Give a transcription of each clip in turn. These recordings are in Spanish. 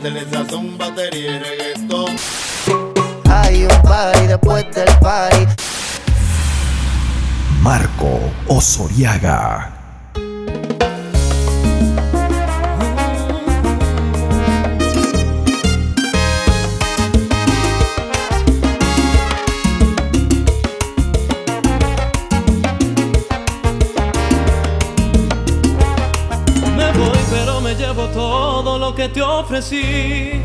métele sazón, batería y reggaetón. Hay un party después del party. Marco Osoriaga. Si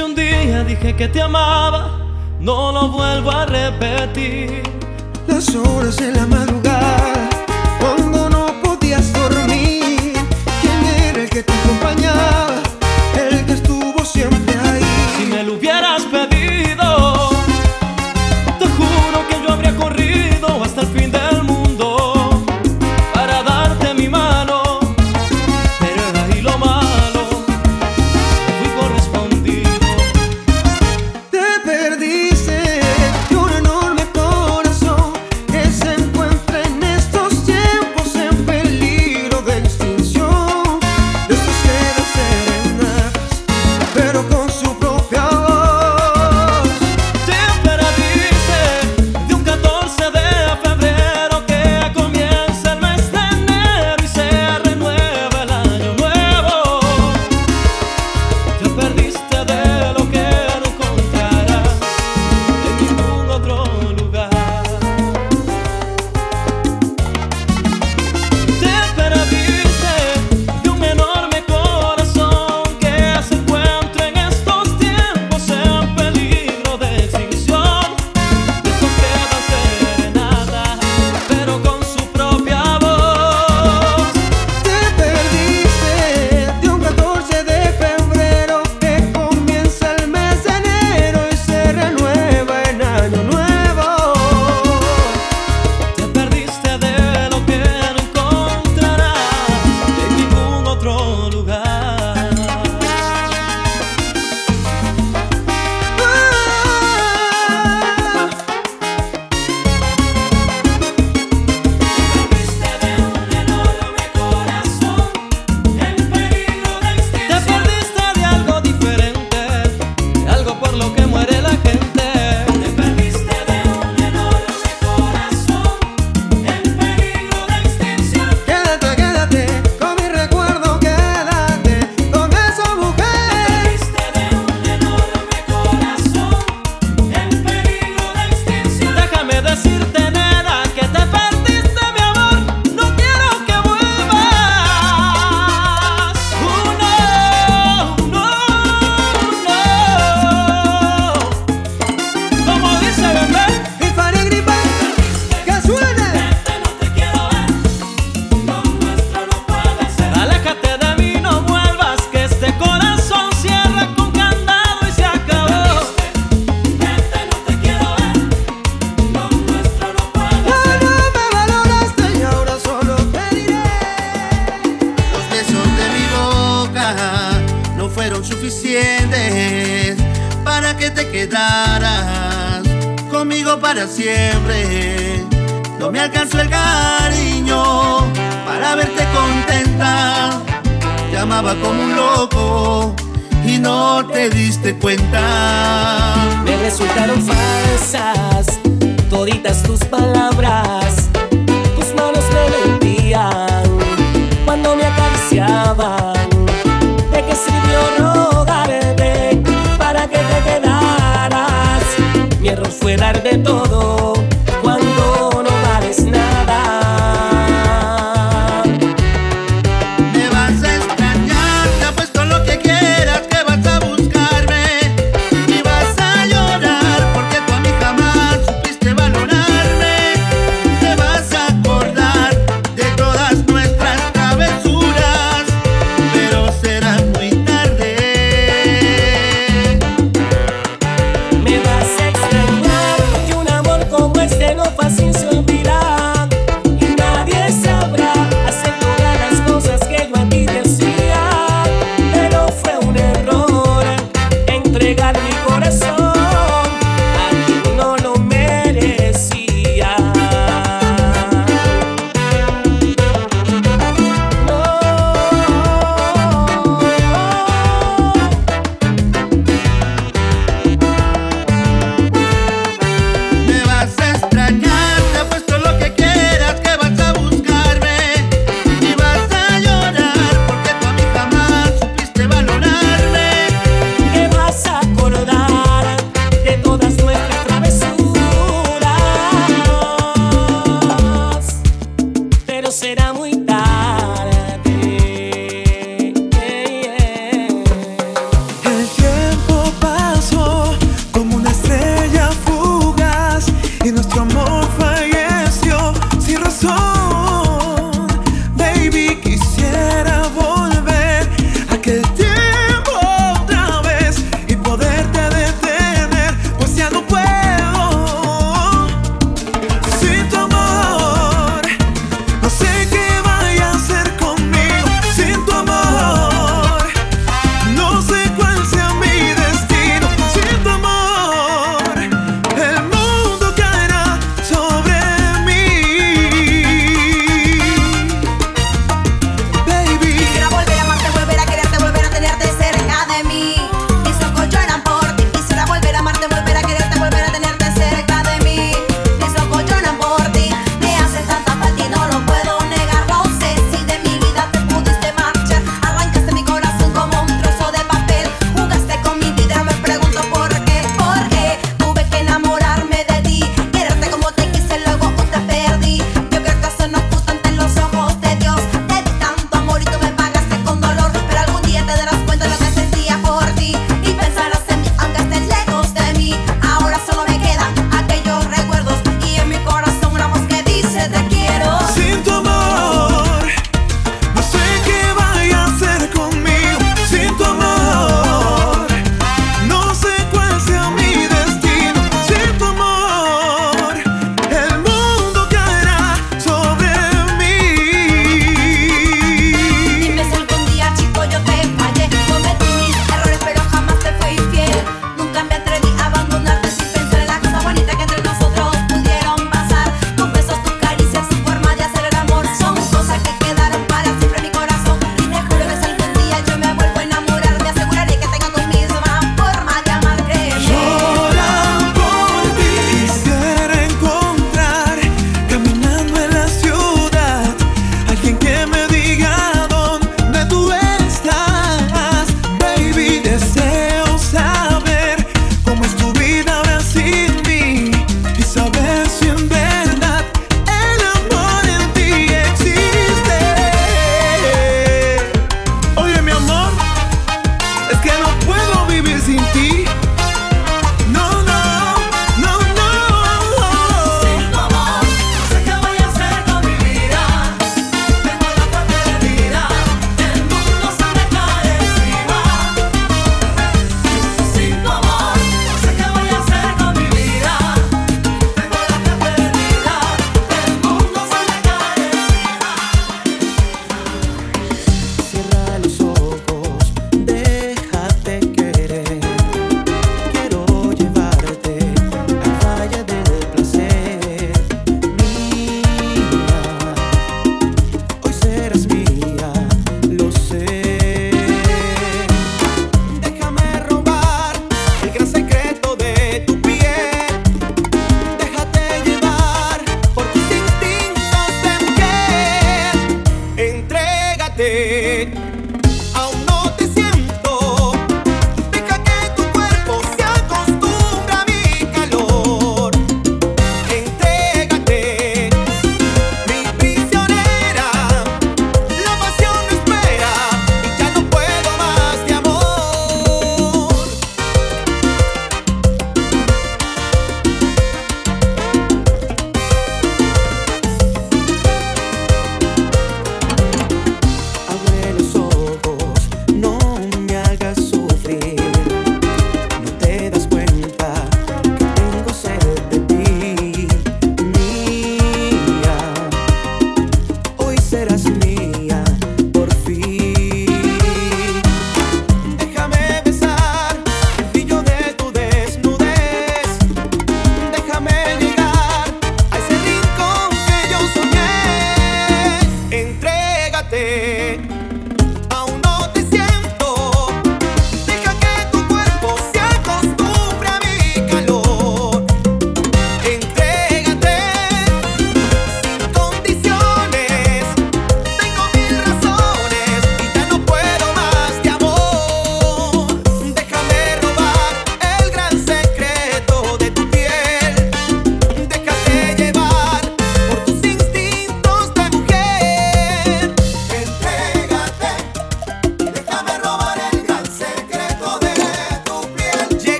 un día dije que te amaba, no lo vuelvo a repetir. Las horas de la madrugada, cuando no podías dormir, ¿quién era el que te acompañaba? diste cuenta. Me resultaron falsas toditas tus palabras. Tus manos me mentían cuando me acariciaban. ¿De qué sirvió rogarte para que te quedaras? Mi error fue dar de todo. Es que no puedo vivir sin ti.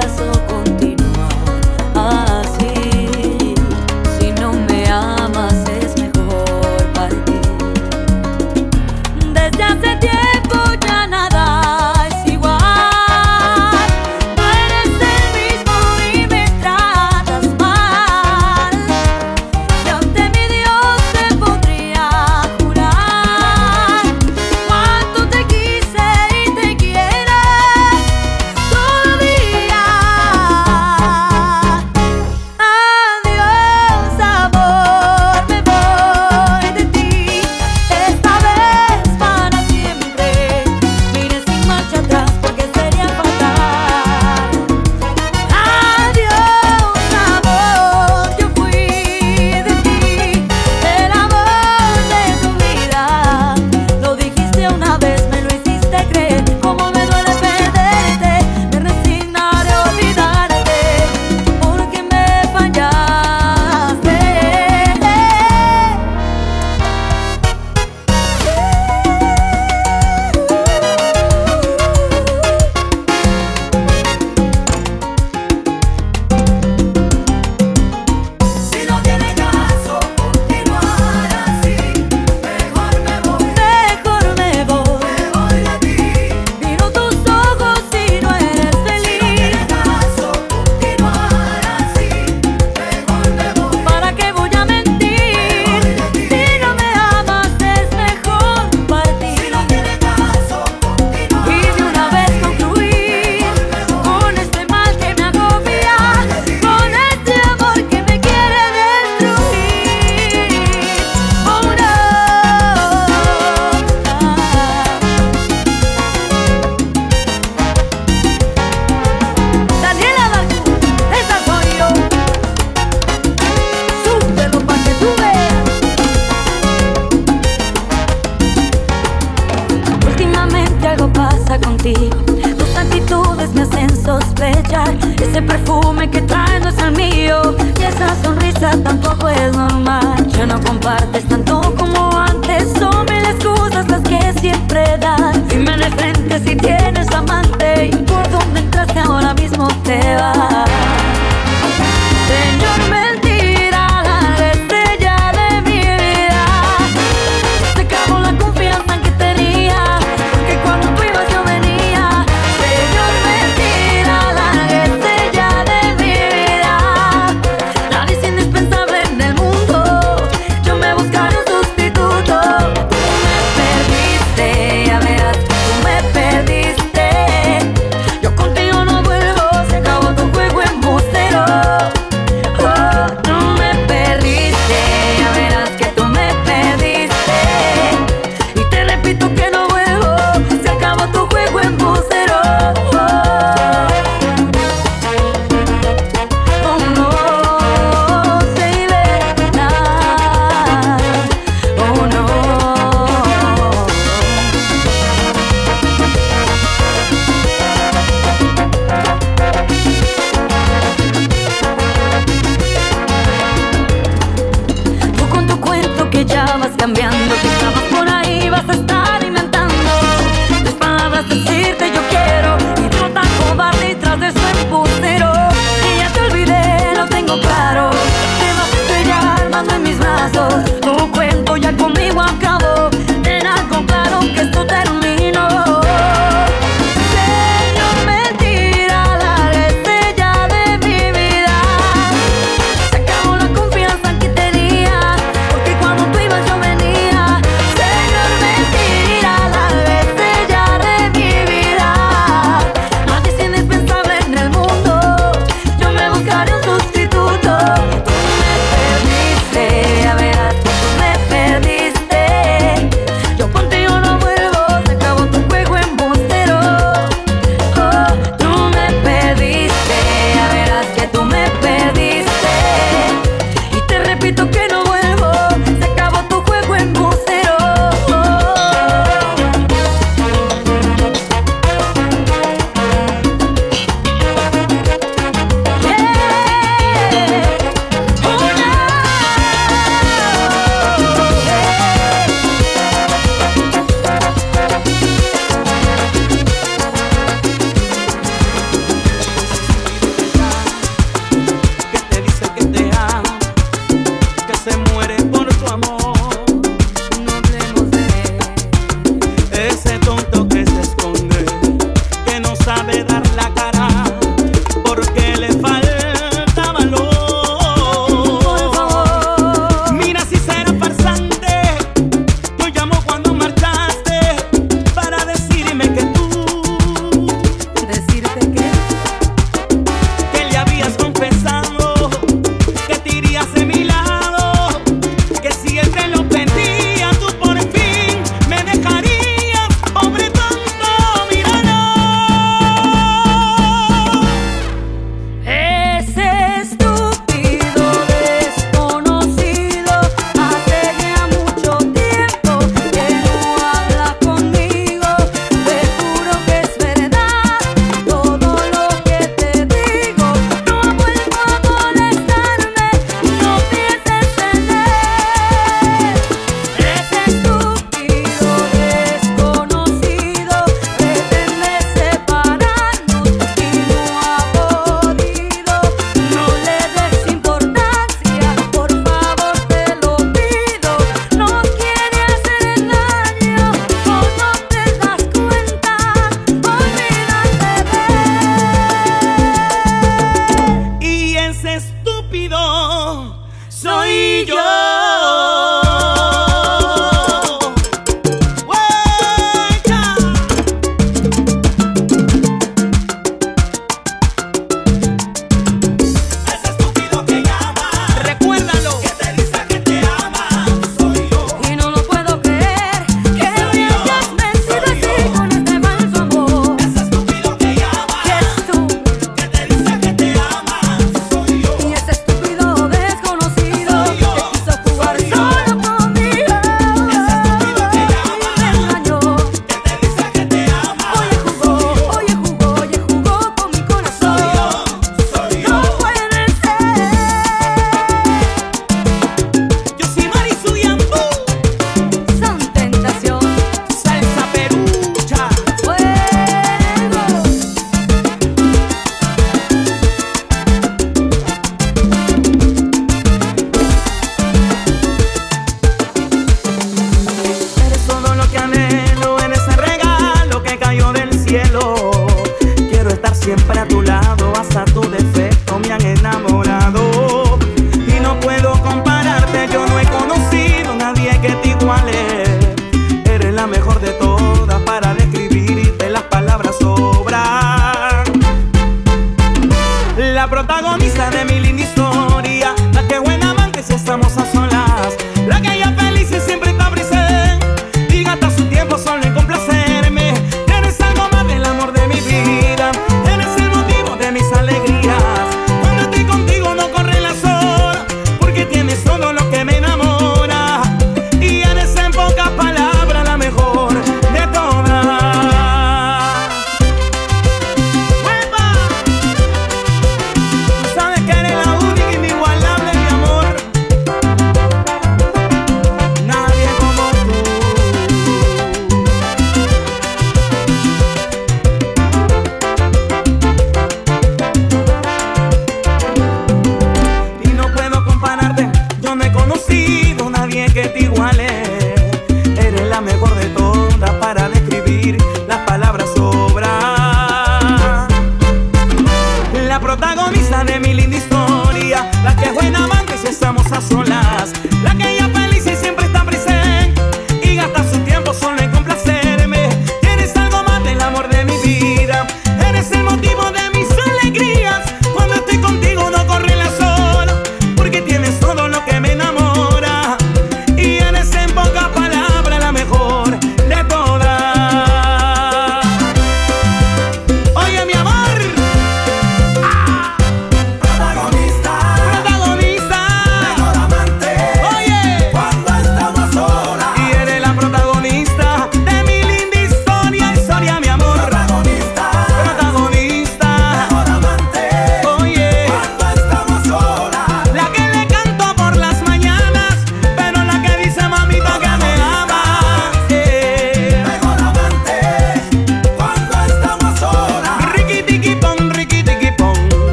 Vida